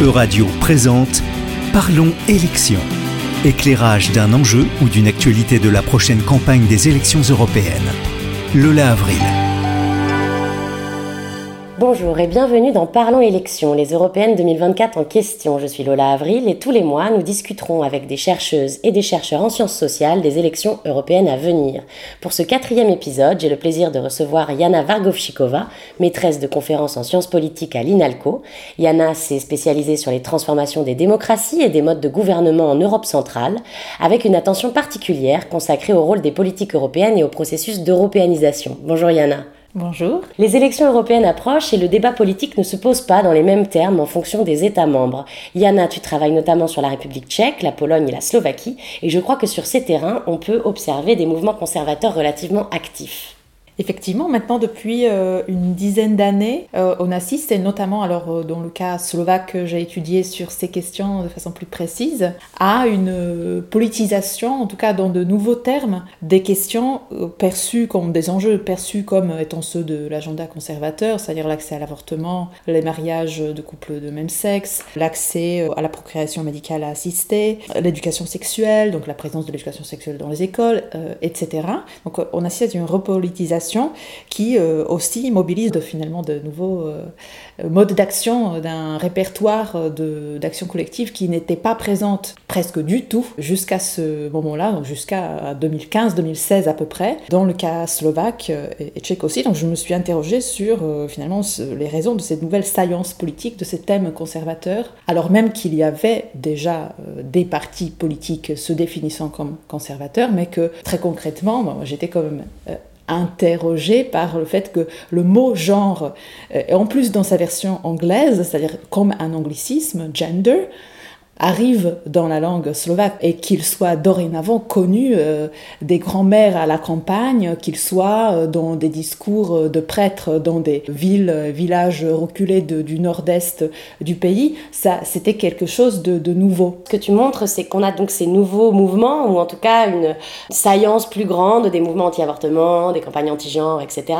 Euradio présente Parlons élections. Éclairage d'un enjeu ou d'une actualité de la prochaine campagne des élections européennes. Lola Avril. Bonjour et bienvenue dans Parlons élections, les européennes 2024 en question. Je suis Lola Avril et tous les mois, nous discuterons avec des chercheuses et des chercheurs en sciences sociales des élections européennes à venir. Pour ce quatrième épisode, j'ai le plaisir de recevoir Yana Vargovchikova, maîtresse de conférences en sciences politiques à l'INALCO. Yana s'est spécialisée sur les transformations des démocraties et des modes de gouvernement en Europe centrale, avec une attention particulière consacrée au rôle des politiques européennes et au processus d'européanisation. Bonjour Yana. Bonjour. Les élections européennes approchent et le débat politique ne se pose pas dans les mêmes termes en fonction des États membres. Yana, tu travailles notamment sur la République tchèque, la Pologne et la Slovaquie, et je crois que sur ces terrains, on peut observer des mouvements conservateurs relativement actifs. Effectivement, maintenant depuis euh, une dizaine d'années, euh, on assiste, et notamment alors euh, dans le cas slovaque que j'ai étudié sur ces questions de façon plus précise, à une politisation, en tout cas dans de nouveaux termes, des questions perçues comme des enjeux perçus comme étant ceux de l'agenda conservateur, c'est-à-dire l'accès à l'avortement, les mariages de couples de même sexe, l'accès à la procréation médicale assistée, l'éducation sexuelle, donc la présence de l'éducation sexuelle dans les écoles, etc. Donc on assiste à une repolitisation qui euh, aussi mobilise finalement de nouveaux euh, modes d'action d'un répertoire d'action collective qui n'était pas présente presque du tout jusqu'à ce moment-là, donc jusqu'à 2015-2016 à peu près, dans le cas slovaque et, tchèque aussi. Donc je me suis interrogée sur euh, finalement les raisons de cette nouvelle saillance politique, de ces thèmes conservateurs, alors même qu'il y avait déjà des partis politiques se définissant comme conservateurs, mais que très concrètement, j'étais quand même interrogé par le fait que le mot genre, euh, en plus dans sa version anglaise, c'est-à-dire comme un anglicisme, gender, arrive dans la langue slovaque et qu'il soit dorénavant connu euh, des grands-mères à la campagne, qu'il soit euh, dans des discours euh, de prêtres dans des villes, villages reculés du nord-est du pays, ça c'était quelque chose de, de, nouveau. Ce que tu montres, c'est qu'on a donc ces nouveaux mouvements, ou en tout cas une saillance plus grande des mouvements anti-avortement, des campagnes anti-genre, etc.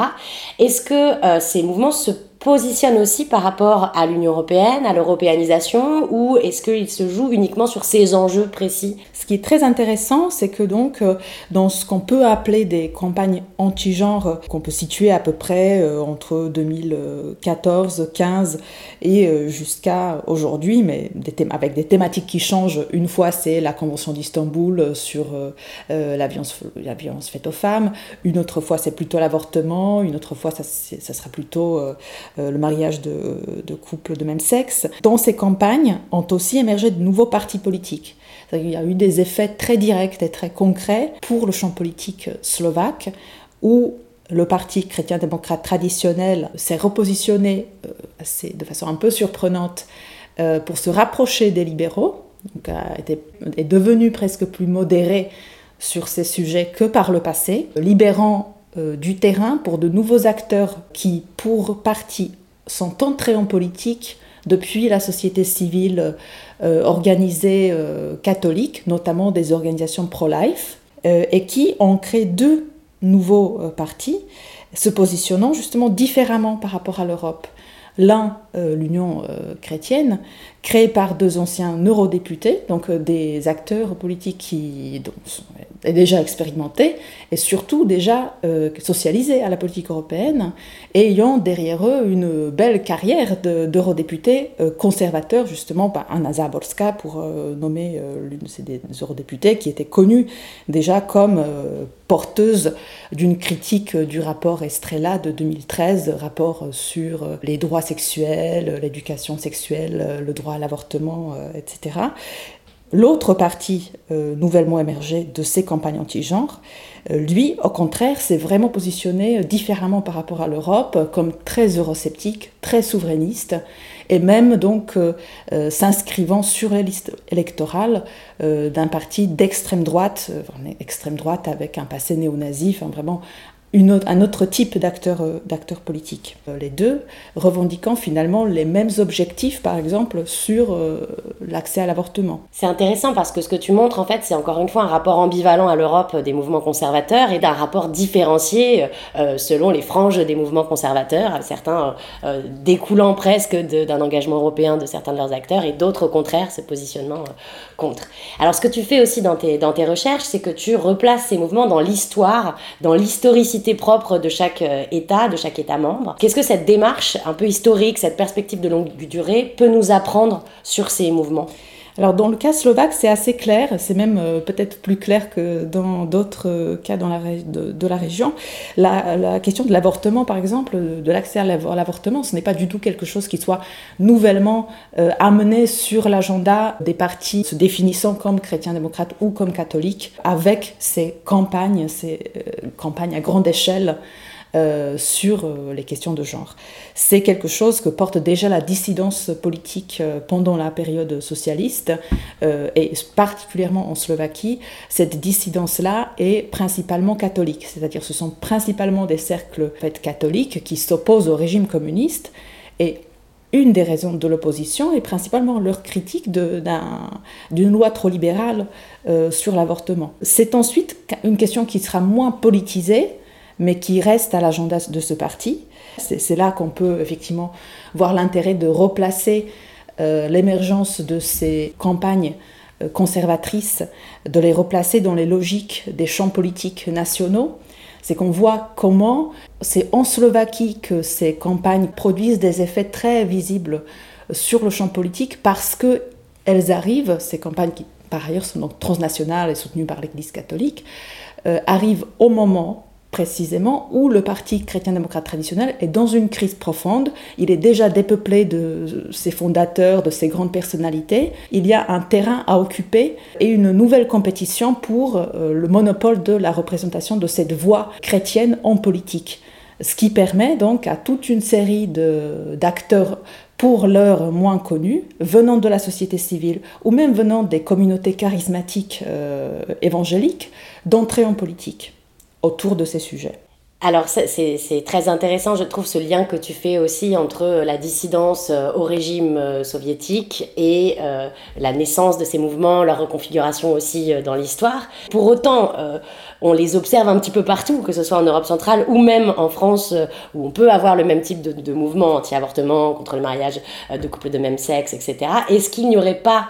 Est-ce que ces mouvements se positionne aussi par rapport à l'Union européenne, à l'européanisation, ou est-ce qu'il se joue uniquement sur ces enjeux précis? Ce qui est très intéressant, c'est que donc euh, dans ce qu'on peut appeler des campagnes anti-genre, euh, qu'on peut situer à peu près euh, entre 2014, 15 et jusqu'à aujourd'hui, mais avec des thématiques qui changent. Une fois, c'est la Convention d'Istanbul sur la, violence, faite aux femmes. Une autre fois, c'est plutôt l'avortement. Une autre fois, ça, sera plutôt le mariage de, couples de même sexe. Dans ces campagnes ont aussi émergé de nouveaux partis politiques. Il y a eu des effets très directs et très concrets pour le champ politique slovaque, où le parti chrétien-démocrate traditionnel s'est repositionné euh, de façon un peu surprenante euh, pour se rapprocher des libéraux, donc est devenu presque plus modéré sur ces sujets que par le passé, libérant euh, du terrain pour de nouveaux acteurs qui, pour partie, sont entrés en politique depuis la société civile euh, organisée euh, catholique, notamment des organisations pro-life, et qui ont créé deux nouveaux partis, se positionnant justement différemment par rapport à l'Europe. L'un, l'Union chrétienne, créé par deux anciens eurodéputés, donc des acteurs politiques qui sont déjà expérimentés et surtout déjà euh, socialisés à la politique européenne et ayant derrière eux une belle carrière d'eurodéputés euh, conservateurs, justement, par Anna Zaborska pour euh, nommer l'une de ces eurodéputés qui était connue déjà comme porteuse d'une critique du rapport Estrella de 2013, rapport sur les droits sexuels, l'éducation sexuelle, le droit à l'avortement, etc. L'autre partie euh, nouvellement émergée de ces campagnes anti-genre, euh, lui, au contraire, s'est vraiment positionné euh, différemment par rapport à l'Europe, comme très eurosceptique, très souverainiste, et même donc s'inscrivant sur la liste électorale d'un parti d'extrême droite, extrême droite avec un passé néo-nazi, vraiment un autre type d'acteur euh, politique. Euh, les deux revendiquant finalement les mêmes objectifs, par exemple, sur euh, l'accès à l'avortement. C'est intéressant parce que ce que tu montres, en fait, c'est encore une fois un rapport ambivalent à l'Europe des mouvements conservateurs et d'un rapport différencié selon les franges des mouvements conservateurs, certains découlant presque d'un engagement européen de certains de leurs acteurs et d'autres au contraire se positionnant contre. Alors ce que tu fais aussi dans tes, dans tes recherches, c'est que tu replaces ces mouvements dans l'histoire, dans l'historicité propre de chaque euh, État, de chaque État membre. Qu'est-ce que cette démarche un peu historique, cette perspective de longue durée peut nous apprendre sur ces mouvements? Alors dans le cas slovaque, c'est assez clair, c'est même euh, peut-être plus clair que dans d'autres euh, cas dans la de, la région. La, question de l'avortement, par exemple, de l'accès à l'avortement, ce n'est pas du tout quelque chose qui soit nouvellement euh, amené sur l'agenda des partis se définissant comme chrétiens démocrates ou comme catholiques, avec ces campagnes, ces campagnes à grande échelle sur euh, les questions de genre. C'est quelque chose que porte déjà la dissidence politique euh, pendant la période socialiste et particulièrement en Slovaquie. Cette dissidence-là est principalement catholique, c'est-à-dire ce sont principalement des cercles catholiques qui s'opposent au régime communiste et une des raisons de l'opposition est principalement leur critique d'une loi trop libérale sur l'avortement. C'est ensuite une question qui sera moins politisée, mais qui reste à l'agenda de ce parti. C'est là qu'on peut effectivement voir l'intérêt de replacer euh, l'émergence de ces campagnes euh, conservatrices, de les replacer dans les logiques des champs politiques nationaux. C'est qu'on voit comment c'est en Slovaquie que ces campagnes produisent des effets très visibles sur le champ politique parce qu'elles arrivent, ces campagnes qui par ailleurs sont donc transnationales et soutenues par l'Église catholique, euh, arrivent au moment précisément où le parti chrétien-démocrate traditionnel est dans une crise profonde. Il est déjà dépeuplé de ses fondateurs, de ses grandes personnalités. Il y a un terrain à occuper et une nouvelle compétition pour euh, le monopole de la représentation de cette voix chrétienne en politique. Ce qui permet donc à toute une série d'acteurs pour l'heure moins connus, venant de la société civile ou même venant des communautés charismatiques euh, évangéliques, d'entrer en politique autour de ces sujets. Alors c'est très intéressant, je trouve, ce lien que tu fais aussi entre la dissidence euh, au régime euh, soviétique et euh, la naissance de ces mouvements, leur reconfiguration aussi dans l'histoire. Pour autant, on les observe un petit peu partout, que ce soit en Europe centrale ou même en France, où on peut avoir le même type de, de mouvement anti-avortement, contre le mariage de couples de même sexe, etc. Est-ce qu'il n'y aurait pas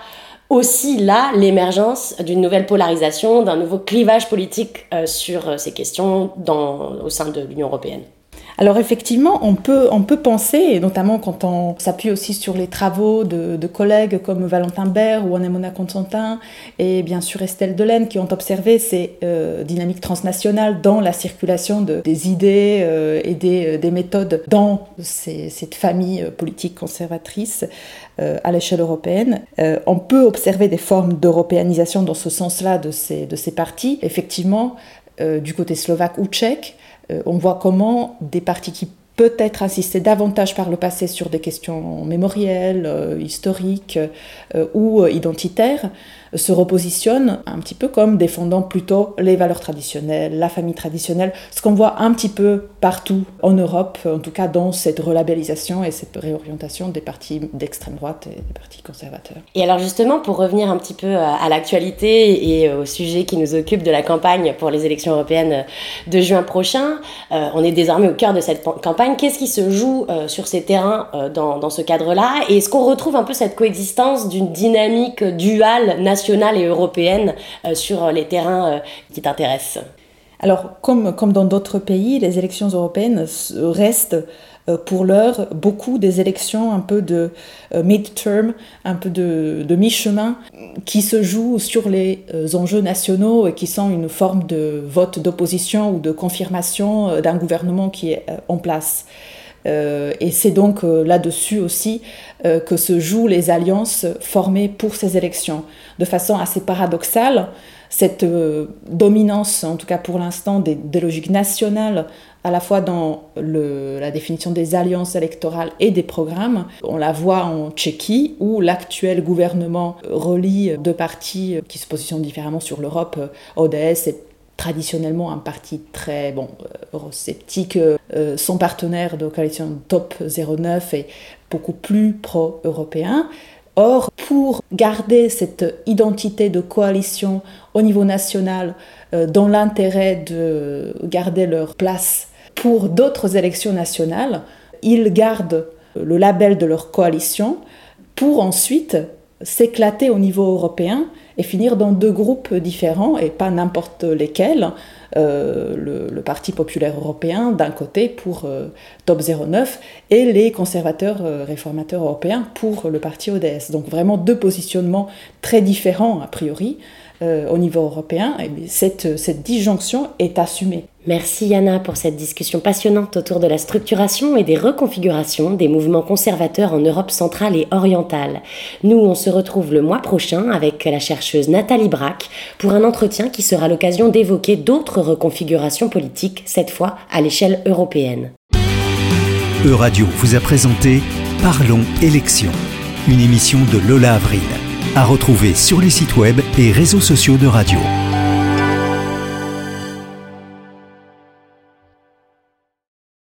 aussi là l'émergence d'une nouvelle polarisation, d'un nouveau clivage politique euh, sur euh, ces questions dans, au sein de l'Union européenne. Alors effectivement, on peut, on peut penser, et notamment quand on s'appuie aussi sur les travaux de, collègues comme Valentin Bert ou Anemona Constantin, et bien sûr Estelle Delaine, qui ont observé ces euh, dynamiques transnationales dans la circulation de, des idées euh, et des, euh, des, méthodes dans cette famille politique conservatrice à l'échelle européenne. on peut observer des formes d'européanisation dans ce sens-là de ces, de ces partis. Effectivement, du côté slovaque ou tchèque, euh, on voit comment des partis qui peut-être insistaient davantage par le passé sur des questions mémorielles, euh, historiques euh, ou identitaires, se repositionne un petit peu comme défendant plutôt les valeurs traditionnelles, la famille traditionnelle, ce qu'on voit un petit peu partout en Europe, en tout cas dans cette relabellisation et cette réorientation des partis d'extrême droite et des partis conservateurs. Et alors justement, pour revenir un petit peu à l'actualité et au sujet qui nous occupe de la campagne pour les élections européennes de juin prochain, euh, on est désormais au cœur de cette campagne. Qu'est-ce qui se joue euh, sur ces terrains euh, dans, dans, ce cadre-là? Et est-ce qu'on retrouve un peu cette coexistence d'une dynamique duale nationale et européenne euh, sur les terrains euh, qui t'intéressent Alors, comme, comme dans d'autres pays, les élections européennes restent euh, pour l'heure beaucoup des élections un peu de mid-term, un peu de, de mi-chemin, qui se jouent sur les enjeux nationaux et qui sont une forme de vote d'opposition ou de confirmation d'un gouvernement qui est en place. Euh, et c'est donc euh, là-dessus aussi euh, que se jouent les alliances formées pour ces élections. De façon assez paradoxale, cette dominance, en tout cas pour l'instant, des, logiques nationales, à la fois dans la définition des alliances électorales et des programmes, on la voit en Tchéquie, où l'actuel gouvernement relie deux partis qui se positionnent différemment sur l'Europe, ODS et traditionnellement un parti très bon, eurosceptique. son partenaire de coalition Top 09 est beaucoup plus pro-européen. Or, pour garder cette identité de coalition au niveau national, dans l'intérêt de garder leur place pour d'autres élections nationales, ils gardent le label de leur coalition pour ensuite s'éclater au niveau européen et finir dans deux groupes différents et pas n'importe lesquels. Euh, le, Parti populaire européen d'un côté pour euh, Top 09 et les conservateurs euh, réformateurs européens pour le Parti ODS. Donc vraiment deux positionnements très différents a priori. Au niveau européen, et cette disjonction est assumée. Merci Yana pour cette discussion passionnante autour de la structuration et des reconfigurations des mouvements conservateurs en Europe centrale et orientale. Nous, on se retrouve le mois prochain avec la chercheuse Nathalie Braque pour un entretien qui sera l'occasion d'évoquer d'autres reconfigurations politiques, cette fois à l'échelle européenne. Euradio vous a présenté Parlons élections, une émission de Lola Avril à retrouver sur les sites web et réseaux sociaux de radio.